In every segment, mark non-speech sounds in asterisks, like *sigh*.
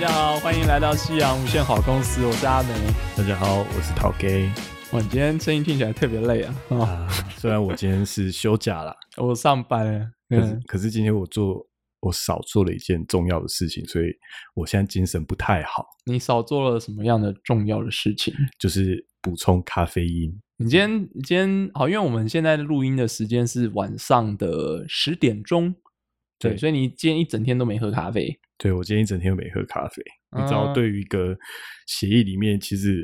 大家好，欢迎来到夕阳无限好公司，我是阿梅。大家好，我是陶 gay 哇，你今天声音听起来特别累啊！啊，啊。虽然我今天是休假啦，*laughs* 我上班了。可是嗯，可是今天我做我少做了一件重要的事情，所以我现在精神不太好，你少做了什么样的重要的事情？就是补充咖啡因。你今天，你今天好，因为我们现在录音的时间是晚上的十点钟，对，所以你今天一整天都没喝咖啡。对我今天一整天都没喝咖啡，你知道，嗯对于一个协议里面其实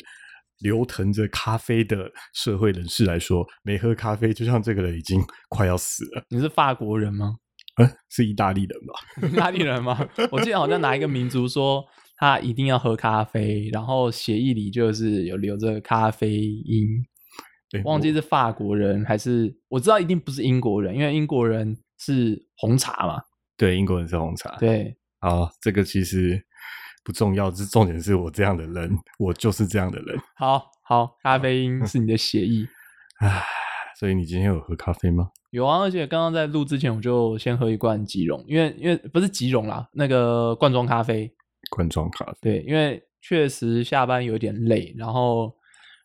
流腾着咖啡的社会人士来说，没喝咖啡就像这个人已经快要死了。你是法国人吗？*laughs* 嗯，是意大利人吧？意大利人吗？*laughs* 我记得好像哪一个民族说他一定要喝咖啡，然后协议里就是有留着咖啡因。对忘记是法国人还是我知道一定不是英国人，因为英国人是红茶嘛。对英国人是红茶。对，好，这个其实不重要，这重点是我这样的人，我就是这样的人。好好，咖啡因是你的血液。*laughs* 唉，所以你今天有喝咖啡吗？有啊，而且刚刚在录之前我就先喝一罐吉隆，因为因为不是吉隆啦，那个罐装咖啡。罐装咖啡。对，因为确实下班有点累，然后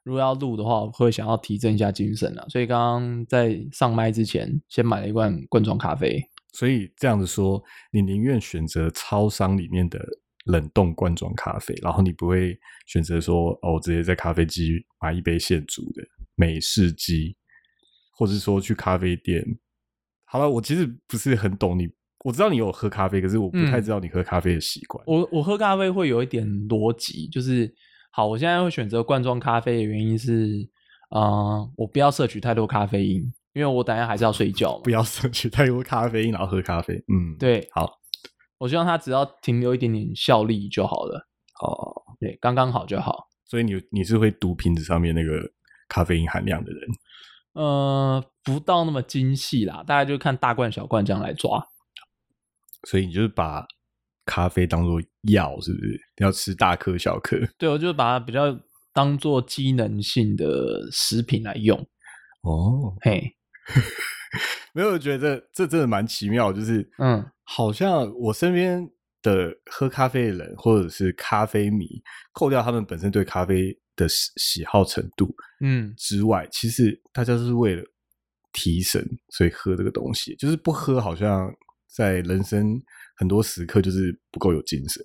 如果要录的话，我会想要提振一下精神啊，所以刚刚在上麦之前，先买了一罐罐装咖啡。所以这样子说，你宁愿选择超商里面的冷冻罐装咖啡，然后你不会选择说哦，直接在咖啡机买一杯现煮的美式机，或者说去咖啡店。好了，我其实不是很懂你，我知道你有喝咖啡，可是我不太嗯知道你喝咖啡的习惯。我我喝咖啡会有一点逻辑，就是好，我现在会选择罐装咖啡的原因是，呃，我不要摄取太多咖啡因，因为我等下还是要睡觉嘛不。要摄取太多咖啡因，然后喝咖啡。嗯，，对，好，我希望它只要停留一点点效力就好了，哦，对，刚刚好就好。所以你你是会读瓶子上面那个咖啡因含量的人。呃，不到那么精细啦，大概就看大罐小罐这样来抓。所以你就是把咖啡当做药，是不是？要吃大颗小颗。对，我就把它比较当做机能性的食品来用。哦，嘿，*laughs* 没有，我觉得这这真的蛮奇妙，就是嗯，好像我身边的喝咖啡的人或者是咖啡迷，扣掉他们本身对咖啡的喜喜好程度嗯，之外，其实大家是为了提神，所以喝这个东西，就是不喝好像在人生很多时刻就是不够有精神。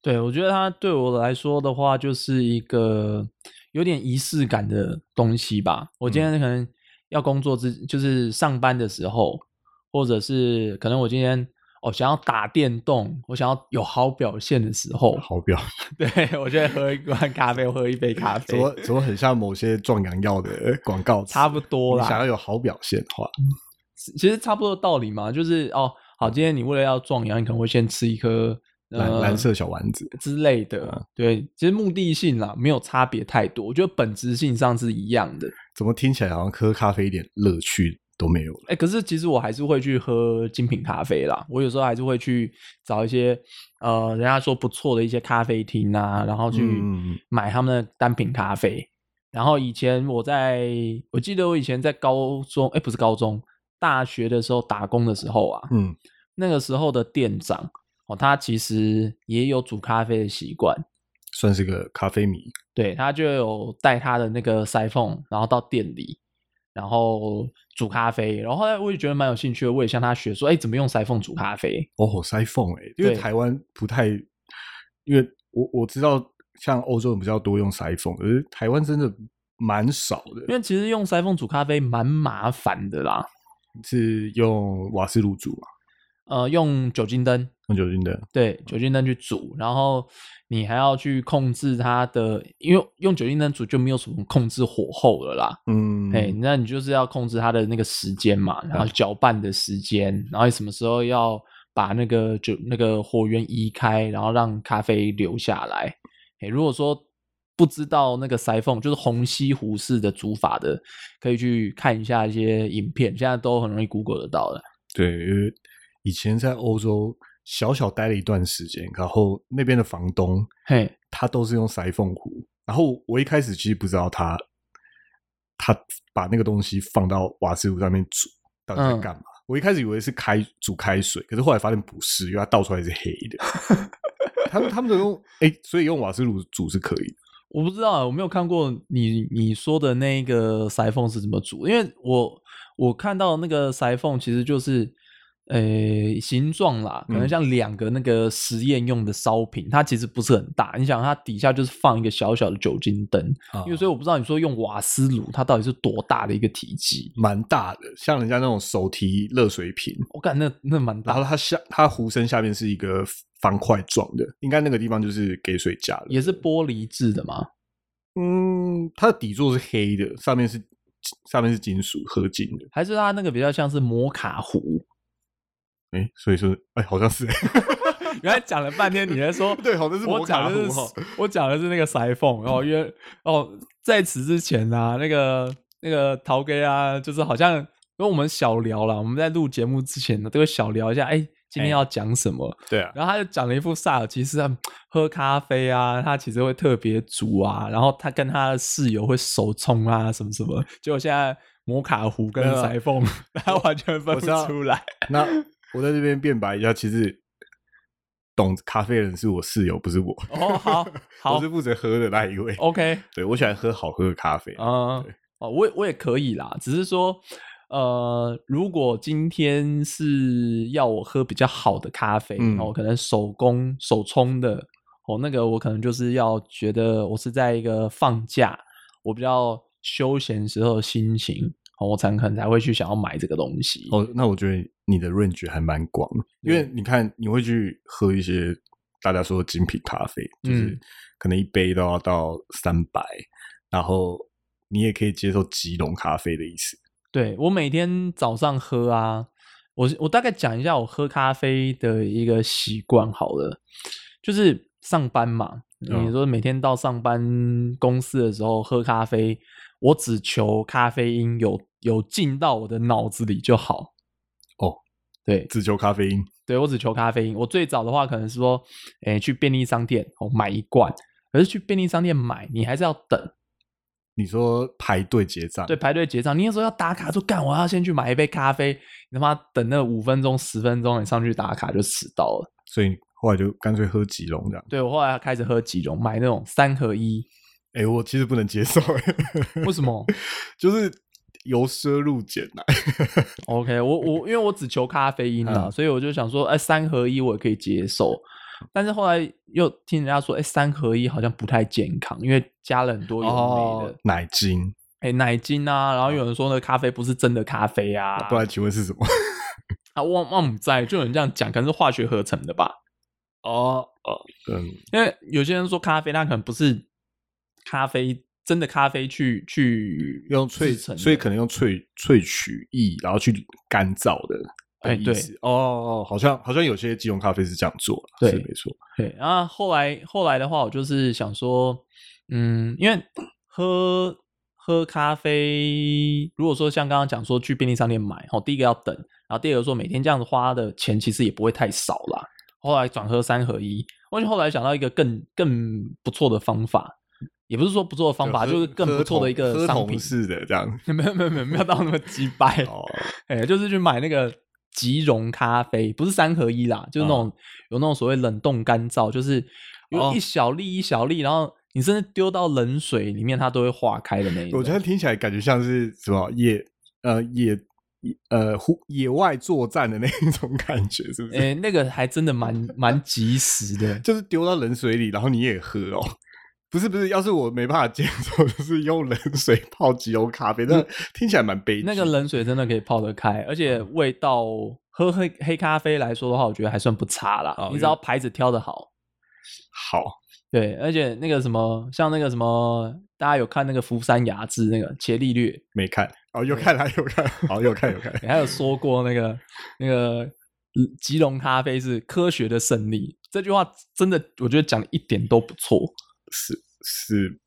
对，我觉得它对我来说的话，就是一个有点仪式感的东西吧。我今天可能要工作之，就是上班的时候，或者是可能我今天哦想要打电动，我想要有好表现的时候，好表 *laughs* 对我就会喝一罐咖啡，喝一杯咖 *laughs* 啡，怎么怎么很像某些壮阳药的广告词，差不多啦。想要有好表现的话，其实差不多道理嘛，就是哦，好，今天你为了要壮阳，你可能会先吃一颗呃蓝蓝色小丸子，之类的，对，其实目的性啦没有差别太多，我觉得本质性上是一样的。怎么听起来好像喝咖啡一点乐趣都没有了？哎，可是其实我还是会去喝精品咖啡啦，我有时候还是会去找一些呃人家说不错的一些咖啡厅啊，然后去买他们的单品咖啡。然后以前我在，我记得我以前在高中，哎，不是高中，大学的时候打工的时候啊，嗯，那个时候的店长哦，他其实也有煮咖啡的习惯，算是个咖啡迷。对他就有带他的那个塞缝，然后到店里，然后煮咖啡。然后后来我也觉得蛮有兴趣的，我也向他学说，哎，怎么用塞缝煮咖啡？哦，塞缝哎，因为台湾不太，因为我我知道像欧洲人比较多用塞缝，可是台湾真的蛮少的，因为其实用塞缝煮咖啡蛮麻烦的啦，是用瓦斯炉煮啊，呃，用酒精灯，用酒精灯。对，酒精灯去煮，然后你还要去控制它的，因为用酒精灯煮就没有什么控制火候了啦。嗯，哎、那你就是要控制它的那个时间嘛，然后搅拌的时间，然后你什么时候要把那个酒那个火源移开，然后让咖啡留下来。哎、如果说不知道那个塞缝，就是虹吸壶式的煮法的，可以去看一下一些影片，现在都很容易 Google 得到的。对，因为以前在欧洲小小待了一段时间，然后那边的房东嘿，他都是用塞缝壶，然后我一开始其实不知道他他把那个东西放到瓦斯炉上面煮到底在干嘛。我一开始以为是开煮开水，可是后来发现不是，因为它倒出来是黑的。*laughs* 他们他们都用哎、所以用瓦斯炉煮是可以的。我不知道，我没有看过你你说的那个塞缝是怎么煮，因为我我看到那个塞缝其实就是呃形状啦，可能嗯像两个那个实验用的烧瓶，它其实不是很大。你想，它底下就是放一个小小的酒精灯，啊因为所以我不知道你说用瓦斯炉，它到底是多大的一个体积。蛮大的，像人家那种手提热水瓶，我感那那蛮大然后，它下它壶身下面是一个方块状的，应该那个地方就是给水加的。也是玻璃制的吗。嗯，它的底座是黑的，上面是上面是金属合金的。还是它那个比较像是摩卡壶？哎、所以说，哎、好像是、*laughs* 原来讲了半天，你在说 *laughs* 对，好像是我讲的是壶。我讲的是那个塞缝，然后因为哦，在此之前啊，那个那个陶哥啊，就是好像跟我们小聊了，我们在录节目之前呢，都会小聊一下，哎，今天哎要讲什么？对啊，然后他就讲了一副萨尔其实他喝咖啡啊，他其实会特别煮啊，然后他跟他的室友会手冲啊，什么什么。结果现在摩卡壶跟塞缝，*laughs* 他完全分不出来。那我在这边辩白一下，其实懂咖啡的人是我室友，不是我。哦，好 *laughs* 好我是负责喝的那一位。，OK，对我喜欢喝好喝的咖啡。嗯对，哦，我也我也可以啦，只是说，呃，如果今天是要我喝比较好的咖啡，嗯哦，可能手工手冲的，哦，那个我可能就是要觉得我是在一个放假，我比较休闲时候的心情，哦，我才可能才会去想要买这个东西。哦，那我觉得你的 range 还蛮广的，因为你看，你会去喝一些大家说的精品咖啡，就是嗯可能一杯都要到三百，然后你也可以接受极浓咖啡的意思。对我每天早上喝啊，我我大概讲一下我喝咖啡的一个习惯好了，就是上班嘛，嗯你说每天到上班公司的时候喝咖啡，我只求咖啡因有有进到我的脑子里就好。哦，对。只求咖啡因，对，我只求咖啡因。我最早的话可能是说，哎，去便利商店哦买一罐，可是去便利商店买，你还是要等。你说排队结账，对，，排队结账，你那时候要打卡，说干，我要先去买一杯咖啡，你他妈等那五分钟、十分钟，你上去打卡就迟到了。所以后来就干脆喝吉隆这样。对我后来开始喝吉隆，买那种三合一，哎、我其实不能接受，*laughs* 为什么？就是由奢入俭啊来。*laughs* OK，我我因为我只求咖啡因啊，嗯所以我就想说，哎，三合一我也可以接受。但是后来又听人家说，哎，三合一好像不太健康，因为加了很多有的没的，奶精，哎、奶精啊，然后有人说那咖啡不是真的咖啡啊，不然请问是什么？*laughs* 啊，忘忘不在，就有人这样讲，可能是化学合成的吧。哦哦，嗯，因为有些人说咖啡，那可能不是咖啡真的咖啡去去用萃，成，所以可能用萃萃取液，然后去干燥的。哎对的意思哦哦，好像好像有些即溶咖啡是这样做对是没错。对。然后后来后来的话，我就是想说，嗯，因为喝喝咖啡，如果说像刚刚讲说去便利商店买，哦，第一个要等，然后第二个说每天这样子花的钱其实也不会太少啦。后来转喝三合一，我就后来想到一个更更不错的方法，也不是说不错的方法，喝就是更不错的一个喝商品。同式的这样。*laughs* 没有没有没有没有到那么鸡掰，哦，*laughs* 哎、就是去买那个即溶咖啡，不是三合一啦，就是那种、有那种所谓冷冻干燥，就是有哦一小粒一小粒，然后你甚至丢到冷水里面，它都会化开的那一种。我觉得听起来感觉像是什么野呃野呃户野外作战的那一种感觉，是不是？哎、那个还真的蛮蛮及时的。*laughs* 就是丢到冷水里，然后你也喝哦。不是不是，要是我没办法接受，*laughs* 就是用冷水泡即溶咖啡，那听起来蛮悲。那个冷水真的可以泡得开，而且味道喝黑黑咖啡来说的话，我觉得还算不差啦。哦你只要牌子挑的好，好，对，而且那个什么，像那个什么，大家有看那个福山雅治那个伽利略，没看哦，有看来有看，好有看有看。你还有说过那个那个嗯吉隆咖啡是科学的胜利，这句话真的我觉得讲的一点都不错。是是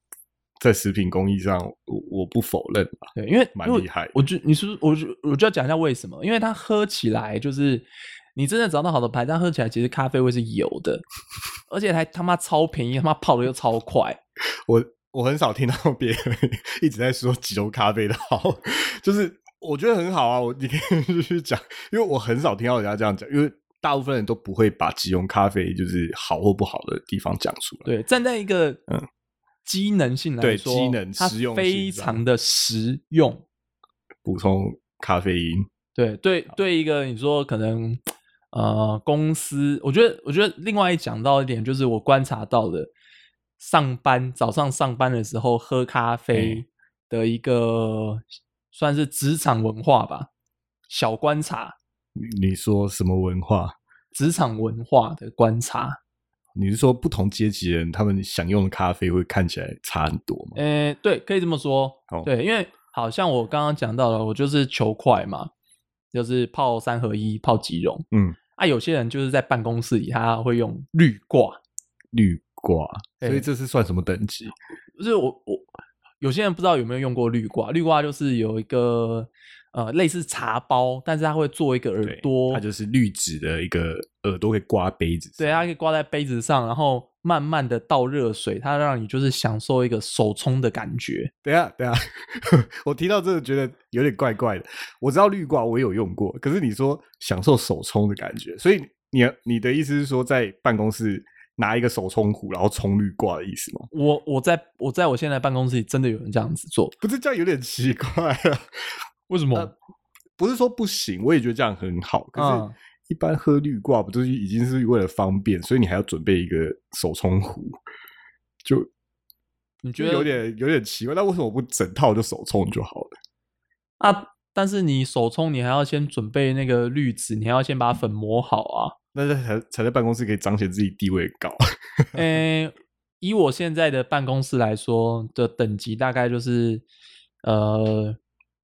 在食品工艺上，我我不否认吧。对，因为蛮厉害我就你是我就我就要讲一下为什么，因为它喝起来就是你真的找到好的牌，但喝起来其实咖啡味是有的，而且还他妈超便宜，他妈泡的又超快。我我很少听到 *laughs* 别人一直在说即溶咖啡的好，就是我觉得很好啊，我你可以 *laughs* 继续讲，因为我很少听到人家这样讲，因为大部分人都不会把即溶咖啡就是好或不好的地方讲出来。对，站在一个嗯。机能性来对说，机能它实用非常的实用。补充咖啡因，对对对，一个你说可能呃公司，我觉得我觉得另外一讲到一点就是我观察到的，上班早上上班的时候喝咖啡的一个、算是职场文化吧，小观察，你你说什么文化？职场文化的观察。你是说不同阶级的人他们享用的咖啡会看起来差很多吗？呃，对，可以这么说。哦对，因为好像我刚刚讲到了，我就是求快嘛，就是泡三合一、泡即溶。嗯，啊，有些人就是在办公室里，他会用滤挂，绿挂，所以这是算什么等级？就是我我有些人不知道有没有用过滤挂，滤挂就是有一个呃类似茶包，但是它会做一个耳朵，它就是滤纸的一个耳朵可以挂杯子上。对，它可以挂在杯子上，然后慢慢的倒热水，它让你就是享受一个手冲的感觉。等一下，等下，*laughs* 我听到这个觉得有点怪怪的。我知道绿挂我也有用过，可是你说享受手冲的感觉，所以你你的意思是说，在办公室拿一个手冲壶，然后冲绿挂的意思吗？我我在我在我现在办公室里真的有人这样子做，不是这样有点奇怪啊。为什么？呃不是说不行，我也觉得这样很好。可嗯是，一般喝绿挂不就是已经是为了方便，所以你还要准备一个手冲壶，就你觉得有点有点奇怪。那为什么不整套就手冲就好了？啊？但是你手冲，你还要先准备那个滤纸，你还要先把粉磨好啊。那这才才在办公室可以彰显自己地位高。*laughs* 诶、以我现在的办公室来说的等级，大概就是呃，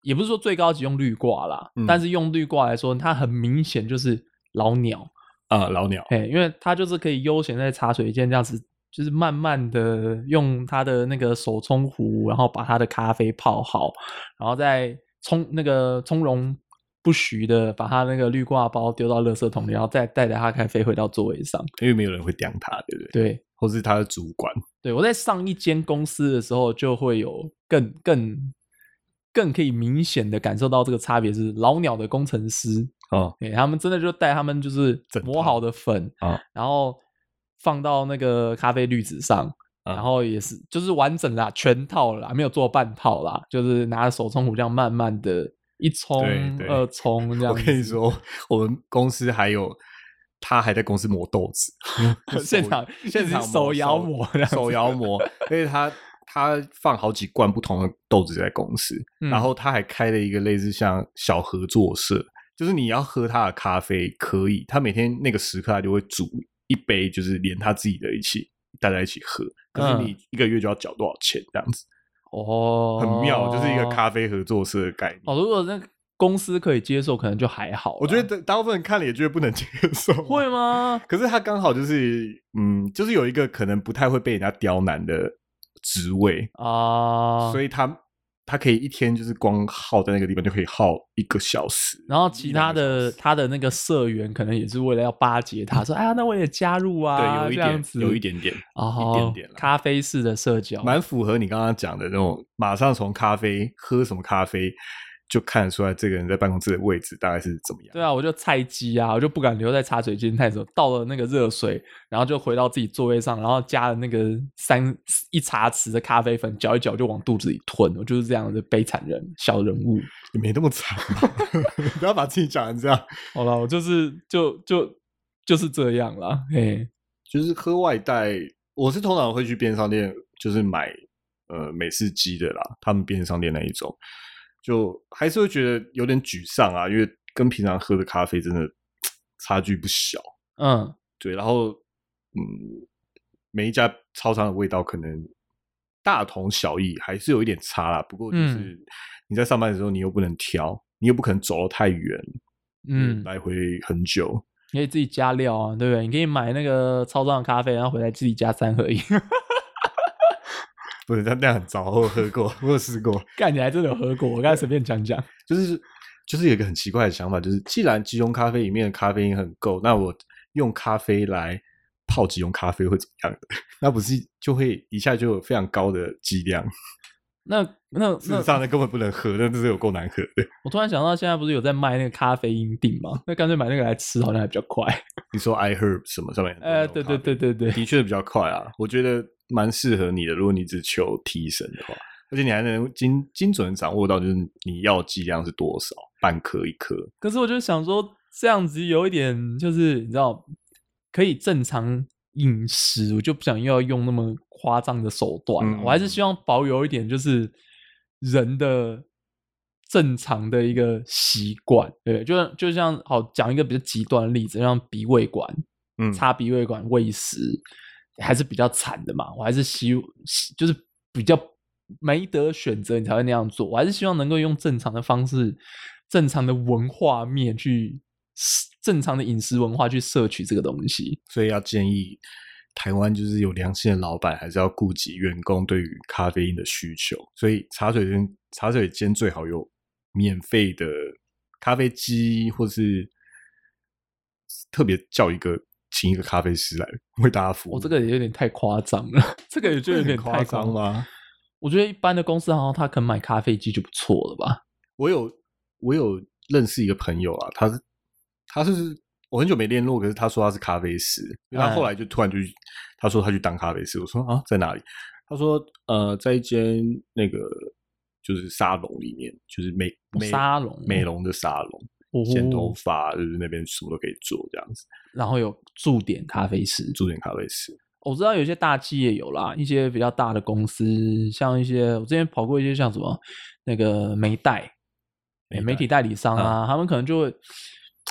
也不是说最高级用绿挂啦，嗯但是用绿挂来说，它很明显就是老鸟，啊、老鸟，嘿，因为它就是可以悠闲在茶水间这样子，就是慢慢的用它的那个手冲壶，然后把它的咖啡泡好，然后再冲那个从容不徐的把它那个绿挂包丢到垃圾桶里，然后再带着它咖啡回到座位上。因为没有人会刁他，对不对？对，或是他的主管。对，我在上一间公司的时候，就会有更更更可以明显的感受到这个差别是老鸟的工程师，哦，对他们真的就带他们就是磨好的粉啊然后放到那个咖啡滤纸上，啊然后也是就是完整啦，全套啦，没有做半套啦，就是拿着手冲壶这样慢慢的一冲二冲这样我。跟你说，我们公司还有他还在公司磨豆子，*laughs* 现场 *laughs* 现场手摇磨手摇磨，而且他他放好几罐不同的豆子在公司，嗯然后他还开了一个类似像小合作社，就是你要喝他的咖啡可以，他每天那个时刻他就会煮一杯，就是连他自己的一起大家一起喝，可是嗯你一个月就要缴多少钱这样子，哦，很妙，就是一个咖啡合作社的概念。哦，如果那公司可以接受，可能就还好。我觉得大部分人看了也觉得不能接受，会吗？可是他刚好就是，嗯，就是有一个可能不太会被人家刁难的职位，啊，所以他他可以一天就是光耗在那个地方就可以耗一个小时，然后其他的他的那个社员可能也是为了要巴结他，说：“哎呀，那我也加入啊。”对，有一点，有一点点，哦，一点点咖啡式的社交，蛮符合你刚刚讲的那种，马上从咖啡喝什么咖啡就看得出来这个人在办公室的位置大概是怎么样。对啊，我就菜鸡啊，我就不敢留在茶水间太久。倒了那个热水，然后就回到自己座位上，然后加了那个三一茶匙的咖啡粉，搅一搅就往肚子里吞。我就是这样的悲惨人，小人物。也没那么惨吧，*laughs* 不要把自己讲成这样。好了，我就是就就就是这样啦。嘿，就是喝外带，我是通常会去便利商店，就是买呃美式鸡的啦，他们便利商店那一种，就还是会觉得有点沮丧啊，因为跟平常喝的咖啡真的差距不小。嗯，对，然后嗯，每一家超商的味道可能大同小异，还是有一点差啦。不过就是嗯你在上班的时候，你又不能挑，你又不可能走得太远，嗯来回很久。你可以自己加料啊，对不对？你可以买那个超商的咖啡，然后回来自己加三合一。不是，那那样很糟，我有喝过，我有试过。干，你还真的有喝过？我刚才随便讲讲。就是就是有一个很奇怪的想法，就是既然即溶咖啡里面的咖啡因很够，那我用咖啡来泡即溶咖啡会怎么样的？*laughs* 那不是就会一下就有非常高的剂量？*laughs* 那那那事实上那根本不能喝，那真是有够难喝的。我突然想到，现在不是有在卖那个咖啡因锭吗？那干脆买那个来吃，好像还比较快。你说 iHerb 什么上面？呃，对对对对对，的确比较快啊，我觉得蛮适合你的。如果你只求提神的话，而且你还能精精准掌握到，就是你要剂量是多少，半颗一颗。可是我就想说，这样子有一点，就是你知道，可以正常饮食，我就不想要用那么夸张的手段我还是希望保有一点，就是人的正常的一个习惯。对，就就像好讲一个比较极端的例子，像鼻胃管，嗯，插鼻胃管喂食还是比较惨的嘛。我还是希希就是比较没得选择，你才会那样做。我还是希望能够用正常的方式、正常的文化面去正常的饮食文化去摄取这个东西。所以要建议台湾就是有良心的老板，还是要顾及员工对于咖啡因的需求。所以茶水间茶水间最好有免费的咖啡机，或是特别叫一个请一个咖啡师来为大家服务。我、这个也有点太夸张了，这个也就有点夸张？吗？我觉得一般的公司好像他肯买咖啡机就不错了吧？我有我有认识一个朋友啊，他是他是我很久没联络，可是他说他是咖啡师，因为他哎后来就突然就去他说他去当咖啡师，我说啊在哪里？他说呃在一间那个就是沙龙里面，就是美美沙龙美容的沙龙，哦剪头发就是那边什么都可以做这样子，然后有驻点咖啡师，驻点咖啡师。我知道有些大企业有啦，一些比较大的公司，像一些我之前跑过一些像什么那个媒代、媒代诶媒体代理商啊，他们可能就会，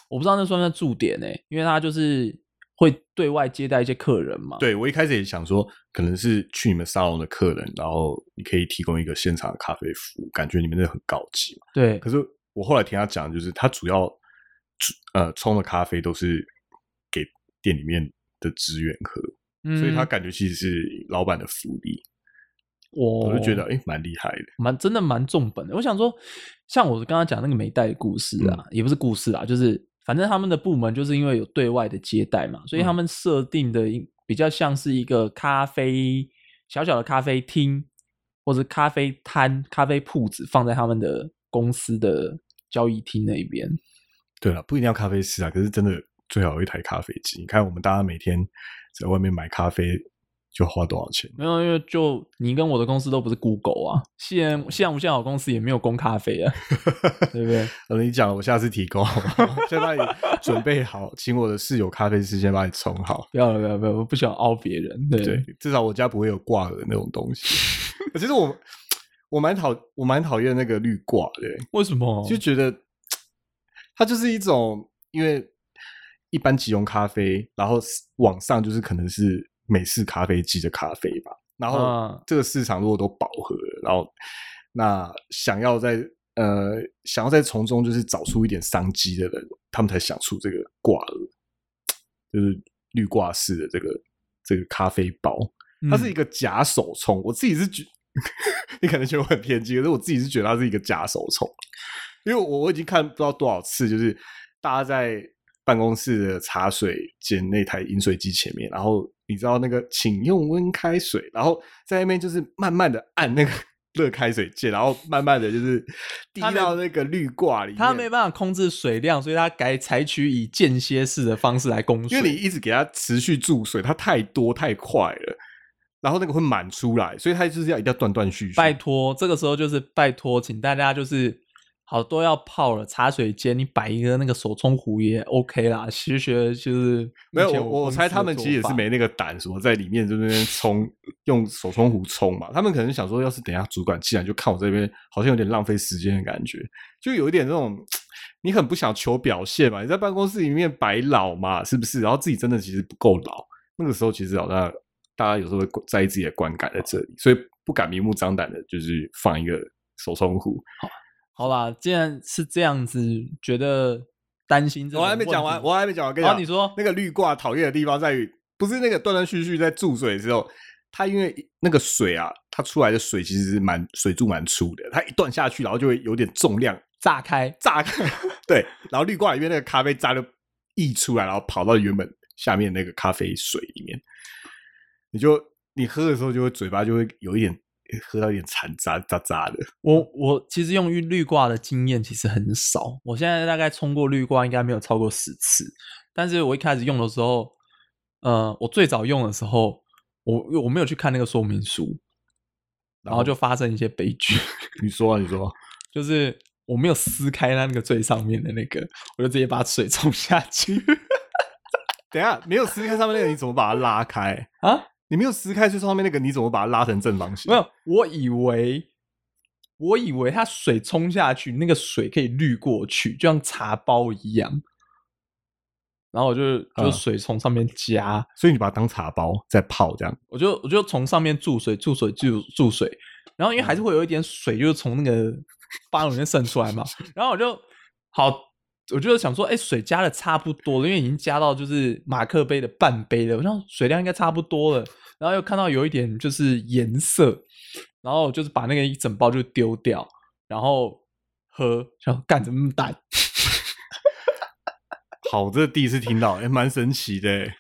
我不知道那算不算驻点呢、因为他就是会对外接待一些客人嘛。对我一开始也想说，可能是去你们沙龙的客人，然后你可以提供一个现场的咖啡服务，感觉你们那很高级嘛。对可是我后来听他讲，就是他主要呃冲的咖啡都是给店里面的职员喝，嗯所以他感觉其实是老板的福利，我我就觉得哎蛮厉害的。蛮真的蛮重本的。我想说，像我刚刚讲那个美代的故事啊，也不是故事啊，就是反正他们的部门就是因为有对外的接待嘛，所以他们设定的比较像是一个咖啡小小的咖啡厅或者咖啡摊、咖啡铺子放在他们的公司的交易厅那一边。对了，不一定要咖啡师啊，可是真的最好有一台咖啡机。你看我们大家每天在外面买咖啡就花多少钱？没有，因为就你跟我的公司都不是 Google 啊，西安西安无限好公司也没有供咖啡啊，*laughs* 对不对？呃，你讲了，我下次提供 *laughs* 先把你准备好，请我的室友咖啡师先把你冲好。不要了，不要，不要，我不喜欢凹别人。对对，至少我家不会有挂耳那种东西。*laughs* 其实我我蛮讨我蛮讨厌那个绿挂的，为什么？就觉得它就是一种，因为一般即溶咖啡，然后往上就是可能是美式咖啡机的咖啡吧，然后嗯这个市场如果都饱和了，然后那想要在呃想要在从中就是找出一点商机的人，他们才想出这个挂耳，就是绿挂式的这个这个咖啡包，它是一个个假手冲，我自己是觉，*laughs* 你可能觉得我很偏激，可是我自己是觉得它是一个假手冲，因为我我已经看不知道多少次，就是大家在办公室的茶水间那台饮水机前面，然后你知道那个请用温开水，然后在那边就是慢慢的按那个 *laughs* 热开水键，然后慢慢的就是滴到那个滤挂里面，他没办法控制水量，所以它改采取以间歇式的方式来供水。因为你一直给它持续注水，它太多太快了，然后那个会满出来，所以它就是要一定要断断续续。拜托，这个时候就是拜托，请大家就是好都要泡了茶水间，你摆一个那个手冲壶也 OK 啦。学学就是没有，我我猜他们其实也是没那个胆，什么在里面就那边冲，用手冲壶冲嘛。他们可能想说，要是等一下主管进来就看我这边，好像有点浪费时间的感觉，就有一点那种 *tsk* 你很不想求表现嘛。你在办公室里面摆老嘛，是不是？然后自己真的其实不够老，那个时候其实好像大家有时候会在意自己的观感在这里，所以不敢明目张胆的，就是放一个手冲壶。好啦，既然是这样子，觉得担心我还没讲完，我还没讲完，跟你讲，好你说。那个绿挂讨厌的地方在于，不是那个断断续续在注水的时候，它因为那个水啊，它出来的水其实是蛮水柱蛮粗的，它一断下去，然后就会有点重量炸开，炸开，*laughs* 对，然后绿挂里面那个咖啡渣就溢出来，然后跑到原本下面那个咖啡水里面，你就你喝的时候就会嘴巴就会有一点喝到一点残渣渣渣的。我我其实用绿绿挂的经验其实很少，我现在大概冲过绿挂应该没有超过十次，但是我一开始用的时候，呃，我最早用的时候，我我没有去看那个说明书，然后就发生一些悲剧，你说啊，你说，*laughs* 就是我没有撕开它那个最上面的那个，我就直接把水冲下去 *laughs* 等一下没有撕开上面那个，你怎么把它拉开？啊。你没有撕开最上面那个，你怎么把它拉成正方形？没有，我以为，我以为它水冲下去，那个水可以滤过去，就像茶包一样。然后我就就嗯水从上面加，所以你把它当茶包在泡这样。我就我就从上面注水注水注注水，然后因为还是会有一点水，就是从那个八里面渗出来嘛。*laughs* 然后我就好，我就想说，哎，水加的差不多了，因为已经加到就是马克杯的半杯了，我想水量应该差不多了。然后又看到有一点就是颜色，然后就是把那个一整包就丢掉，然后喝，想干怎么那么淡？好，这第一次听到，哎，蛮神奇的欸。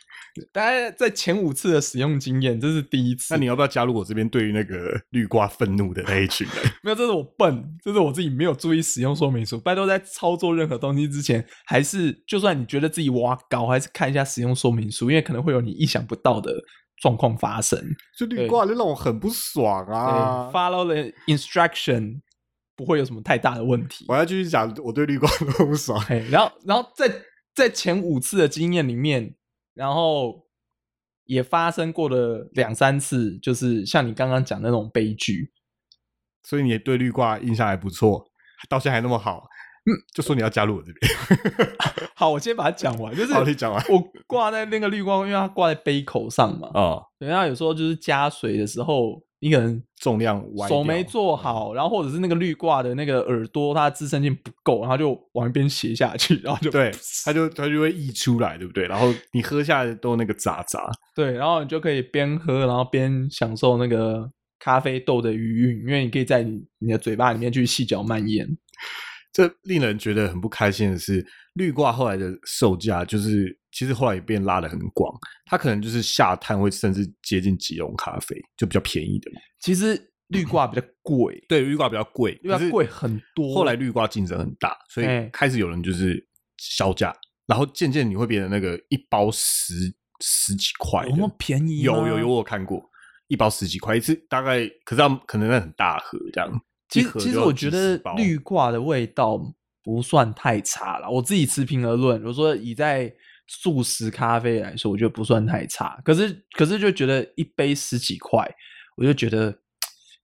大家在前五次的使用经验，这是第一次。那你要不要加入我这边对于那个绿瓜愤怒的那一群人？没有，这是我笨，这是我自己没有注意使用说明书。拜托，在操作任何东西之前，还是就算你觉得自己挖高，还是看一下使用说明书，因为可能会有你意想不到的状况发生。就绿挂就让我很不爽啊！，follow the instruction 不会有什么太大的问题。我要继续讲，我对绿挂的不爽。嘿，然后，然后在在前五次的经验里面，然后也发生过了两三次，就是像你刚刚讲的那种悲剧。所以你对绿挂印象还不错，到现在还那么好。嗯，就说你要加入我这边。*laughs* 好，我先把它讲完。就是好，你讲完。我挂在那个绿光，因为它挂在杯口上嘛。哦，等下有时候就是加水的时候，你可能重量歪手没做好，然后或者是那个绿挂的那个耳朵它的支撑性不够，然后就往一边斜下去，然后就对，它就它就会溢出来，对不对？然后你喝下来都那个渣渣。对，然后你就可以边喝，然后边享受那个咖啡豆的余韵，因为你可以在你你的嘴巴里面去细嚼慢咽。这令人觉得很不开心的是，绿挂后来的售价就是其实后来也变拉的很广，它可能就是下探会甚至接近即溶咖啡，就比较便宜的嘛。其实绿挂比较贵，对，绿挂比较贵，绿挂可是贵很多。后来绿挂竞争很大，所以哎开始有人就是销价，然后渐渐你会变成那个一包十十几块，有那么便宜有有有，我有看过一包十几块，一次大概，可是它可能那很大盒这样。其实其实我觉得绿挂的味道不算太差了，我自己持平而论。比如说以在素食咖啡来说，我觉得不算太差。可是可是就觉得一杯十几块，我就觉得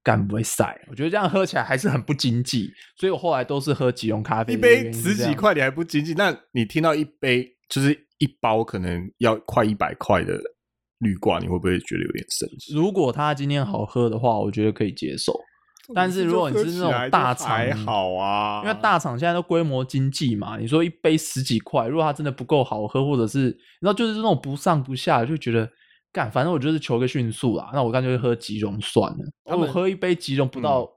干不会晒。我觉得这样喝起来还是很不经济，所以我后来都是喝即溶咖啡一杯。十几块你还不经济，那你听到一杯就是一包可能要快一百块的绿挂，你会不会觉得有点生气？如果它今天好喝的话，我觉得可以接受。但是如果你是那种大厂，还好啊，因为大厂现在都规模经济嘛，你说一杯十几块，如果它真的不够好喝，或者是你知道就是这种不上不下，就觉得干，反正我就是求个迅速啦，那我干脆喝吉隆算了。他们我喝一杯吉隆不到、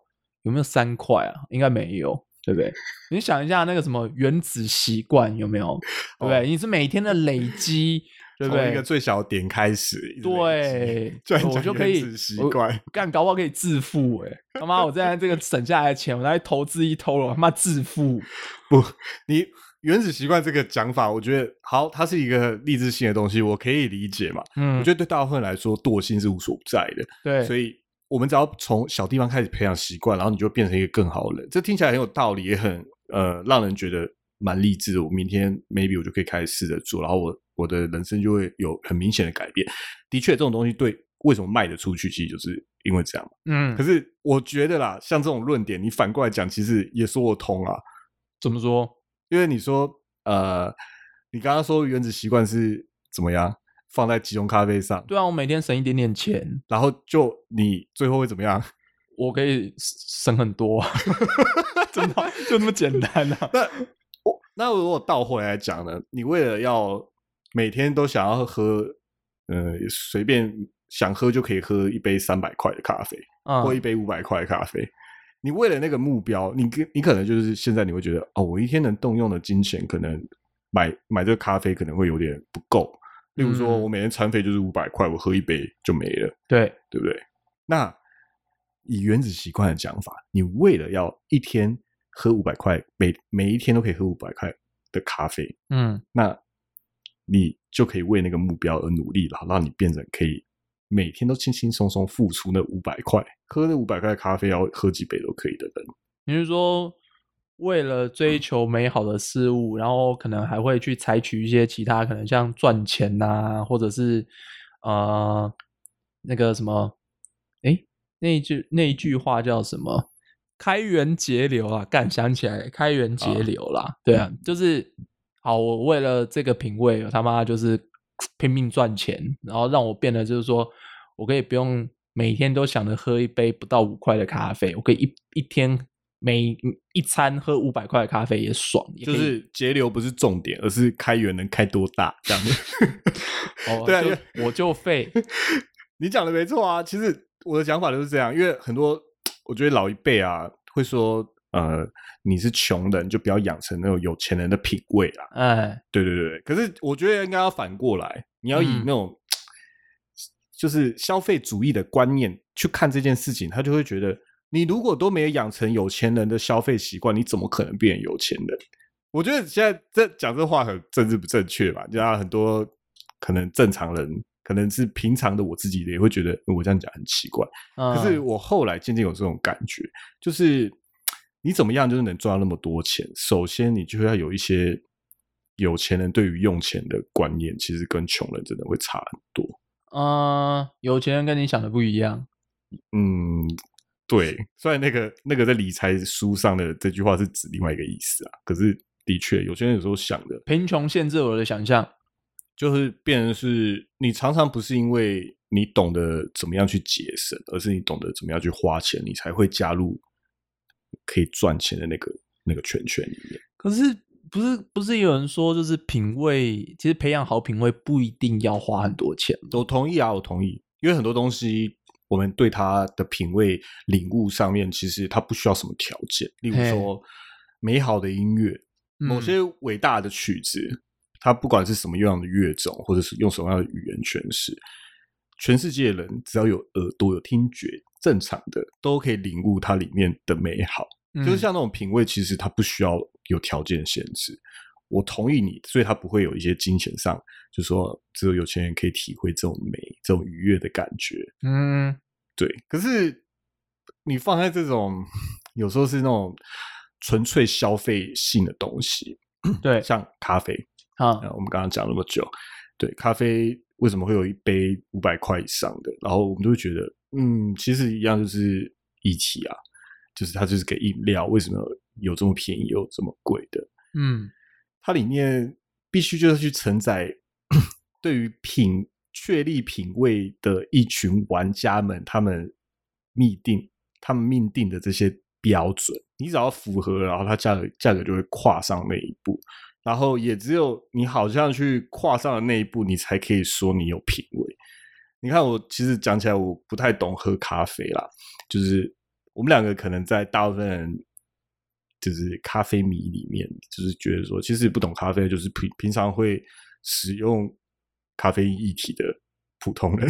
有没有三块啊？应该没有，对不对？你想一下那个什么原子习惯有没有？对不对？你是每天的累积，对不对从一个？最小的点开始，对，*laughs* 我就可以习惯我 *laughs* 干，搞不好可以致富哎、他妈，我现在这个省下来的钱，我拿去投资一投了，我他妈致富。*laughs* 不，你原子习惯这个讲法，我觉得好，它是一个励志性的东西，我可以理解嘛。嗯，我觉得对大部分人来说，惰性是无所不在的，对，所以我们只要从小地方开始培养习惯，然后你就变成一个更好的人。这听起来很有道理，也很呃让人觉得蛮励志的。我明天 maybe 我就可以开始试着做，然后我我的人生就会有很明显的改变。的确，这种东西对为什么卖得出去，其实就是因为这样嘛。嗯可，是我觉得啦，像这种论点，你反过来讲，其实也说得通啊。怎么说？因为你说，呃，你刚刚说原子习惯是怎么样放在即溶咖啡上，对啊，我每天省一点点钱，然后就你最后会怎么样？我可以省很多，*laughs* 真的就那么简单啊！*laughs* 那我那如果倒回来讲呢？你为了要每天都想要喝，呃，随便想喝就可以喝一杯三百块的咖啡，或一嗯，杯五百块的咖啡。你为了那个目标，你跟你可能就是现在你会觉得哦，我一天能动用的金钱可能买买这个咖啡可能会有点不够。例如说，嗯我每天餐费就是五百块，我喝一杯就没了，对，对不对？那以原子习惯的讲法，你为了要一天喝五百块，每每一天都可以喝五百块的咖啡，嗯那你就可以为那个目标而努力，了让你变成可以每天都轻轻松松付出那五百块，喝那五百块的咖啡要喝几杯都可以的人。你是说为了追求美好的事物，然后可能还会去采取一些其他可能像赚钱呐、或者是呃那个什么，哎，那一句那一句话叫什么？开源节流啊！干想起来，开源节流啦。对啊，就是好，我为了这个品味，我他妈就是拼命赚钱，然后让我变得就是说我可以不用每天都想着喝一杯不到五块的咖啡，我可以一一天每一餐喝五百块的咖啡也爽，也可就以是节流不是重点，而是开源能开多大这样子。*laughs* 哦，*laughs* 对啊就我就废，*laughs* 你讲的没错啊，其实我的想法就是这样，因为很多我觉得老一辈啊会说，呃，你是穷人就不要养成那种有钱人的品味啦。哎，对对对对，可是我觉得应该要反过来，你要以嗯那种、就是消费主义的观念去看这件事情，他就会觉得，你如果都没有养成有钱人的消费习惯，你怎么可能变有钱人？我觉得现在这讲这话很政治不正确吧？就像很多可能正常人，可能是平常的我自己也会觉得我这样讲很奇怪。可可是我后来渐渐有这种感觉，就是你怎么样就是能赚到那么多钱？首先，你就要有一些有钱人对于用钱的观念，其实跟穷人真的会差很多。嗯，有钱人跟你想的不一样，嗯，对，虽然那个那个在理财书上的这句话是指另外一个意思啊，可是的确，有些人有时候想的贫穷限制我的想象。就是变成是你常常不是因为你懂得怎么样去节省，而是你懂得怎么样去花钱，你才会加入可以赚钱的那个那个圈圈里面。可是不是不是有人说，就是品味，其实培养好品味不一定要花很多钱。我同意啊，我同意，因为很多东西我们对它的品味领悟上面，其实它不需要什么条件，例如嘿说美好的音乐，某嗯些伟大的曲子，它不管是什么样的乐种，或者是用什么样的语言诠释，全世界的人只要有耳朵、有听觉，正常的都可以领悟它里面的美好。就是嗯像那种品味，其实它不需要有条件限制。我同意你，所以它不会有一些金钱上，就说只有有钱人可以体会这种美、这种愉悦的感觉。嗯对，可是你放在这种有时候是那种纯粹消费性的东西，对像咖啡，啊呃，我们刚刚讲那么久，对，咖啡为什么会有一杯五百块以上的？然后我们就会觉得，嗯，其实一样就是议题啊，就是它就是给饮料，为什么有这么便宜有这么贵的？嗯它里面必须就是去承载 *coughs* 对于品确立品味的一群玩家们，他们命定他们命定的这些标准，你只要符合，然后它价格价格就会跨上那一步。然后也只有你好像去跨上了那一步，你才可以说你有品味。你看，我其实讲起来，我不太懂喝咖啡啦，就是我们两个可能在大部分就是咖啡迷里面，就是觉得说，其实不懂咖啡，就是平平常会使用咖啡因一体的普通人。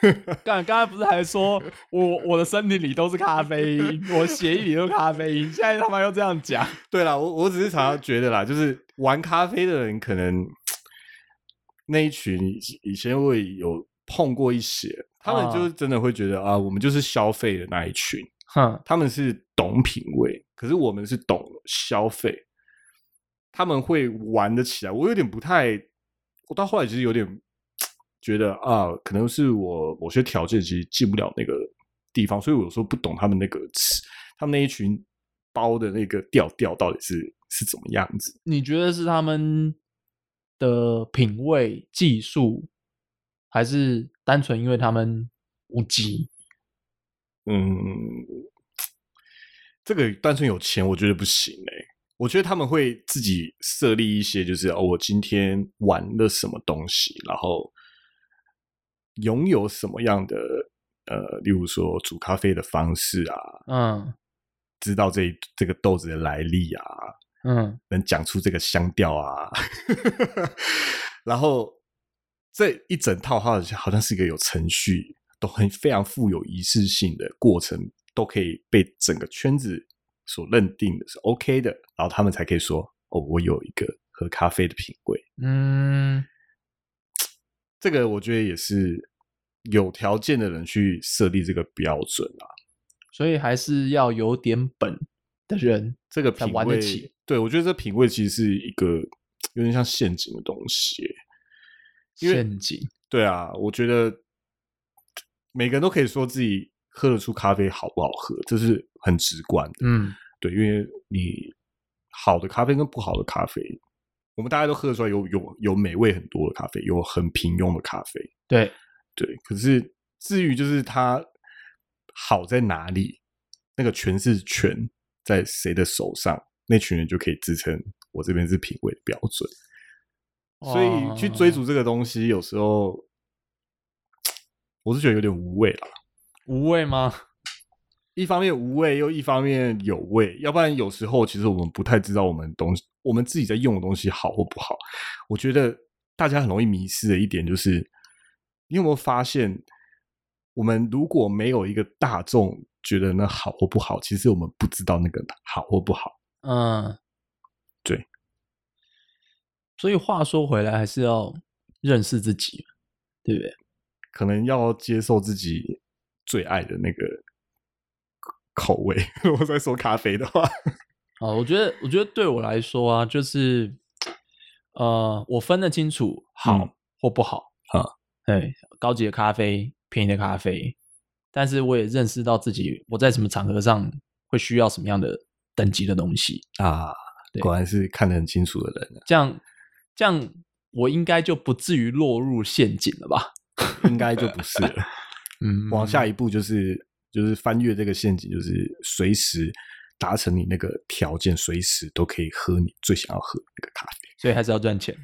*laughs* 刚刚才不是还说我我的身体里都是咖啡因，我血液里都是咖啡因，现在他妈又这样讲，对啦，我我只是常常觉得啦，就是玩咖啡的人，可能那一群以前会有碰过一些，他们就是真的会觉得啊，我们就是消费的那一群，哼，他们是懂品味，可是我们是懂消费，他们会玩得起来。我有点不太，我到后来其实有点觉得啊，可能是我某些条件其实进不了那个地方，所以我有时候不懂他们那个词，他们那一群包的那个调调到底是是怎么样子。你觉得是他们的品味、技术，还是单纯因为他们无极？嗯，这个单纯有钱，我觉得不行哎、我觉得他们会自己设立一些，就是哦，我今天玩了什么东西，然后拥有什么样的呃，例如说煮咖啡的方式啊，嗯。知道这这个豆子的来历啊，嗯。能讲出这个香调啊，*laughs* 然后这一整套它好像好像是一个有程序，都很非常富有仪式性的过程都可以被整个圈子所认定的是 OK 的，然后他们才可以说哦，我有一个喝咖啡的品味。嗯，这个我觉得也是有条件的人去设立这个标准啊。所以还是要有点本的人，这个品味起，对我觉得这品味其实是一个有点像陷阱的东西。因为陷阱。对啊，我觉得每个人都可以说自己喝得出咖啡好不好喝，这是很直观的。嗯，对，因为你好的咖啡跟不好的咖啡，我们大家都喝得出来有有有美味很多的咖啡，有很平庸的咖啡。对，对，可是至于就是它好在哪里，那个诠释权在谁的手上，那群人就可以支撑我这边是品味的标准。所以去追逐这个东西，有时候我是觉得有点无味啦。无味吗？*laughs* 一方面无味，又一方面有味。要不然有时候其实我们不太知道我们东西，我们自己在用的东西好或不好。我觉得大家很容易迷失的一点就是，你有没有发现，我们如果没有一个大众觉得那好或不好，其实我们不知道那个好或不好。嗯，对。所以话说回来，还是要认识自己，对不对？可能要接受自己最爱的那个口味。*laughs* 如果在说咖啡的话，啊，我觉得，我觉得对我来说啊，就是，呃，我分得清楚好嗯或不好啊，对，高级的咖啡，便宜的咖啡，但是我也认识到自己我在什么场合上会需要什么样的等级的东西，啊，果然是看得很清楚的人啊，这样，这样我应该就不至于落入陷阱了吧？*laughs* 应该就不是了。嗯，往下一步就是就是翻越这个陷阱，就是随时达成你那个条件，随时都可以喝你最想要喝的那个咖啡。所以还是要赚钱。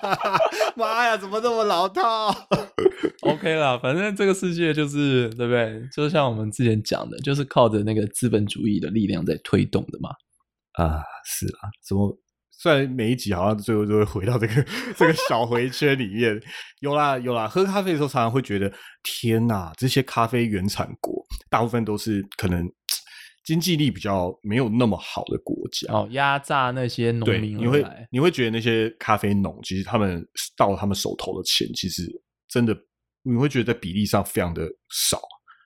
*laughs* 妈呀，怎么这么老套？*laughs* OK 啦，反正这个世界就是对不对？就像我们之前讲的，就是靠着那个资本主义的力量在推动的嘛。啊，是啊，怎么？虽然每一集好像最后都会回到这个 *laughs* 这个小回圈里面，有啦有啦。喝咖啡的时候，常常会觉得，天哪，这些咖啡原产国大部分都是可能经济力比较没有那么好的国家。哦，压榨那些农对，民你会。你会觉得那些咖啡农，其实他们到他们手头的钱，其实真的你会觉得在比例上非常的少。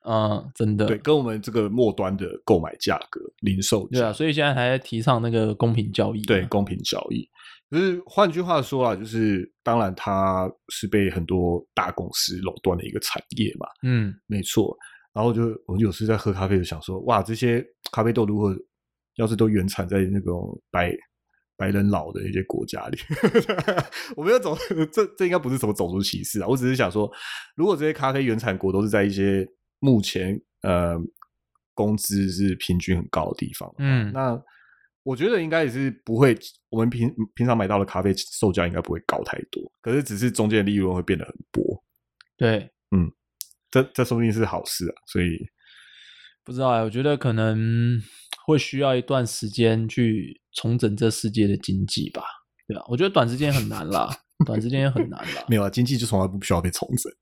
嗯，真的。对，跟我们这个末端的购买价格、零售价，对啊，所以现在还在提倡那个公平交易嘛。对公平交易。可是换句话说啊，就是当然它是被很多大公司垄断的一个产业嘛，嗯，没错。然后就我有时在喝咖啡，就想说，哇，这些咖啡豆如果要是都原产在那种白白人老的一些国家里，*laughs* 我没有走，这这应该不是什么种族歧视啊，我只是想说，如果这些咖啡原产国都是在一些目前呃工资是平均很高的地方，嗯。那我觉得应该也是不会，我们平平常买到的咖啡售价应该不会高太多，可是只是中间的利润会变得很薄，对，这这说不定是好事啊，所以不知道哎，我觉得可能会需要一段时间去重整这世界的经济吧。对啊，我觉得短时间很难啦，*laughs* 短时间很难啦。没有啊，经济就从来不需要被重整，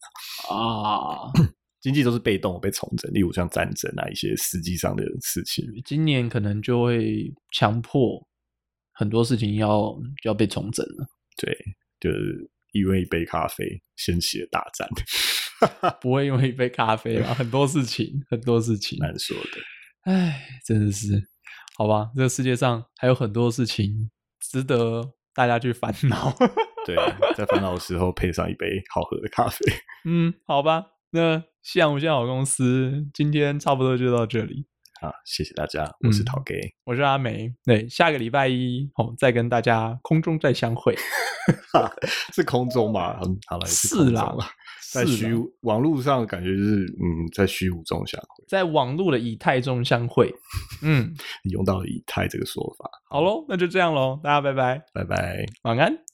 啊，*coughs* 经济都是被动被重整，例如像战争啊一些实际上的事情。今年可能就会强迫很多事情要要被重整了，对，就是因为一杯咖啡掀起了大战，*laughs* 不会因为一杯咖啡啦，*laughs* 很多事情，很多事情。难说的。唉，真的是，好吧，这个世界上还有很多事情值得大家去烦恼。*laughs* 对，在烦恼的时候配上一杯好喝的咖啡。嗯，好吧，那夕阳无限好公司今天差不多就到这里。好，谢谢大家，我是嗯陶 gay，、我是阿梅，对，下个礼拜一哦，再跟大家空中再相会。*laughs* 是空中嘛？嗯，好了，也是啦啦，在虚网络上感觉就是嗯，在虚无中相会。在网络的以太中相会。*laughs* 嗯，你用到了以太这个说法，好喽，那就这样喽，大家拜拜，拜拜。晚安。